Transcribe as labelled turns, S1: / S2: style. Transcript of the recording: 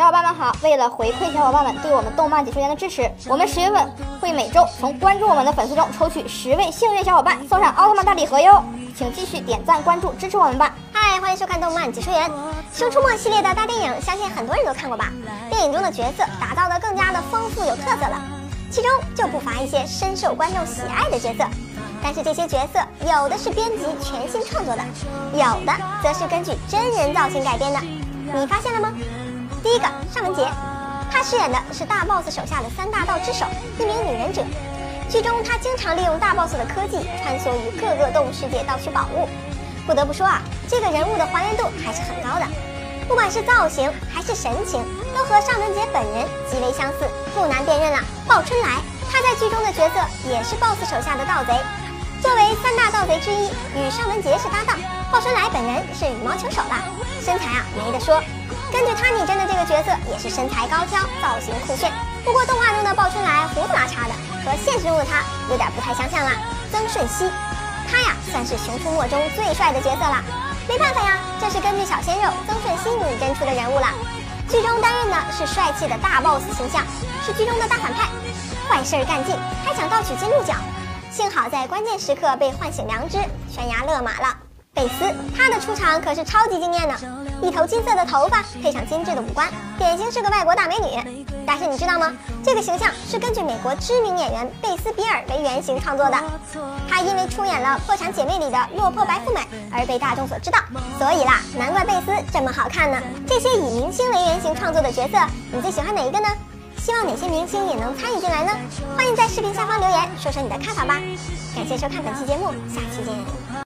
S1: 小伙伴们好！为了回馈小伙伴们对我们动漫解说员的支持，我们十月份会每周从关注我们的粉丝中抽取十位幸运小伙伴，送上奥特曼大礼盒哟！请继续点赞关注支持我们吧！
S2: 嗨，欢迎收看动漫解说员。《熊出没》系列的大电影，相信很多人都看过吧？电影中的角色打造的更加的丰富有特色了，其中就不乏一些深受观众喜爱的角色。但是这些角色有的是编辑全新创作的，有的则是根据真人造型改编的。你发现了吗？第一个尚雯婕，她饰演的是大 boss 手下的三大盗之首，一名女忍者。剧中她经常利用大 boss 的科技穿梭于各个动物世界盗取宝物。不得不说啊，这个人物的还原度还是很高的，不管是造型还是神情，都和尚雯婕本人极为相似，不难辨认了。鲍春来，他在剧中的角色也是 boss 手下的盗贼，作为三大盗贼之一，与尚雯婕是搭档。鲍春来本人是羽毛球手啦，身材啊没得说。根据他拟真的这个角色，也是身材高挑，造型酷炫。不过动画中的鲍春来胡子拉碴的，和现实中的他有点不太相像了。曾舜晞，他呀算是《熊出没》中最帅的角色了。没办法呀，这是根据小鲜肉曾舜晞拟真出的人物了。剧中担任的是帅气的大 boss 形象，是剧中的大反派，坏事干尽，还想盗取金鹿角，幸好在关键时刻被唤醒良知，悬崖勒马了。贝斯，她的出场可是超级惊艳的，一头金色的头发配上精致的五官，典型是个外国大美女。但是你知道吗？这个形象是根据美国知名演员贝斯比尔为原型创作的。她因为出演了《破产姐妹》里的落魄白富美而被大众所知道，所以啦，难怪贝斯这么好看呢。这些以明星为原型创作的角色，你最喜欢哪一个呢？希望哪些明星也能参与进来呢？欢迎在视频下方留言，说说你的看法吧。感谢收看本期节目，下期见。